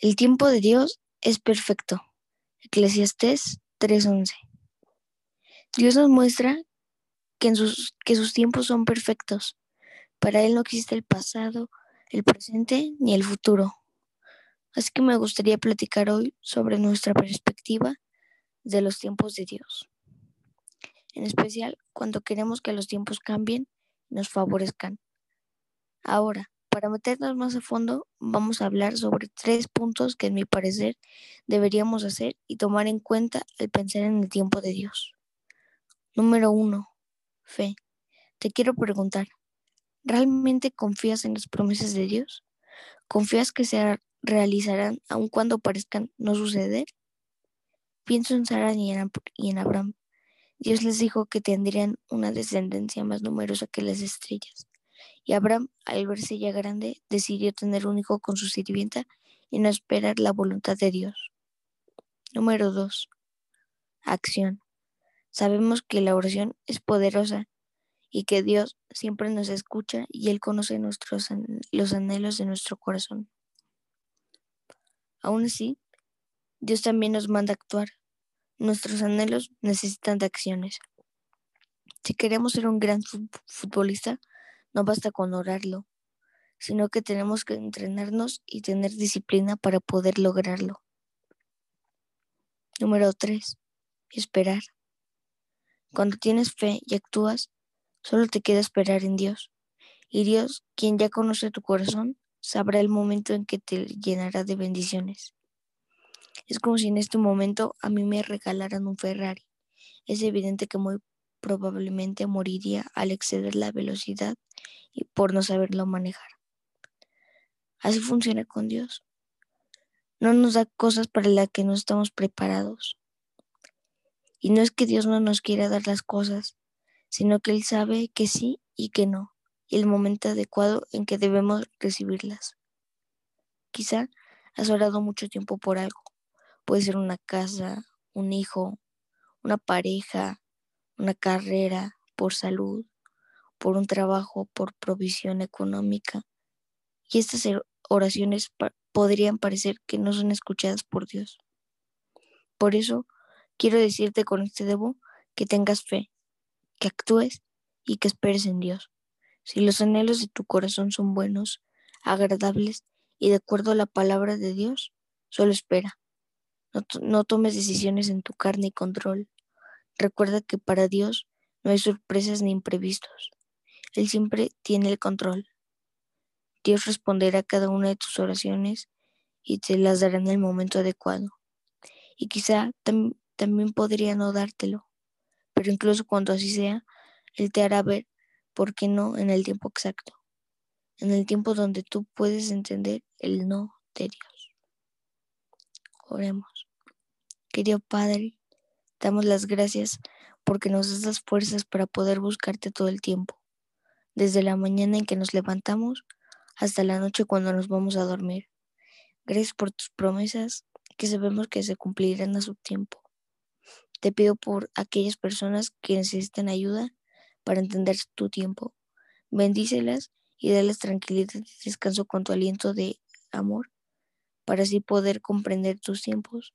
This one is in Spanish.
El tiempo de Dios es perfecto. Eclesiastés 3:11. Dios nos muestra que, sus, que sus tiempos son perfectos. Para Él no existe el pasado, el presente ni el futuro. Así que me gustaría platicar hoy sobre nuestra perspectiva de los tiempos de Dios. En especial cuando queremos que los tiempos cambien y nos favorezcan. Ahora, para meternos más a fondo, vamos a hablar sobre tres puntos que en mi parecer deberíamos hacer y tomar en cuenta al pensar en el tiempo de Dios. Número uno, fe. Te quiero preguntar, ¿realmente confías en las promesas de Dios? ¿Confías que se realizarán aun cuando parezcan no suceder? Pienso en Sara y en Abraham. Dios les dijo que tendrían una descendencia más numerosa que las estrellas. Y Abraham, al verse ya grande, decidió tener un hijo con su sirvienta y no esperar la voluntad de Dios. Número 2. Acción. Sabemos que la oración es poderosa y que Dios siempre nos escucha y Él conoce nuestros, los anhelos de nuestro corazón. Aún así, Dios también nos manda a actuar. Nuestros anhelos necesitan de acciones. Si queremos ser un gran futbolista, no basta con orarlo, sino que tenemos que entrenarnos y tener disciplina para poder lograrlo. Número 3. Esperar. Cuando tienes fe y actúas, solo te queda esperar en Dios. Y Dios, quien ya conoce tu corazón, sabrá el momento en que te llenará de bendiciones. Es como si en este momento a mí me regalaran un Ferrari. Es evidente que muy probablemente moriría al exceder la velocidad y por no saberlo manejar. Así funciona con Dios. No nos da cosas para las que no estamos preparados. Y no es que Dios no nos quiera dar las cosas, sino que Él sabe que sí y que no, y el momento adecuado en que debemos recibirlas. Quizá has orado mucho tiempo por algo. Puede ser una casa, un hijo, una pareja, una carrera, por salud, por un trabajo, por provisión económica. Y estas oraciones podrían parecer que no son escuchadas por Dios. Por eso quiero decirte con este debo que tengas fe, que actúes y que esperes en Dios. Si los anhelos de tu corazón son buenos, agradables y de acuerdo a la palabra de Dios, solo espera. No, no tomes decisiones en tu carne y control. Recuerda que para Dios no hay sorpresas ni imprevistos. Él siempre tiene el control. Dios responderá a cada una de tus oraciones y te las dará en el momento adecuado. Y quizá también podría no dártelo, pero incluso cuando así sea, Él te hará ver por qué no en el tiempo exacto, en el tiempo donde tú puedes entender el no de Dios. Oremos. Querido Padre, damos las gracias porque nos das las fuerzas para poder buscarte todo el tiempo desde la mañana en que nos levantamos hasta la noche cuando nos vamos a dormir. Gracias por tus promesas que sabemos que se cumplirán a su tiempo. Te pido por aquellas personas que necesitan ayuda para entender tu tiempo. Bendícelas y dales tranquilidad y descanso con tu aliento de amor para así poder comprender tus tiempos.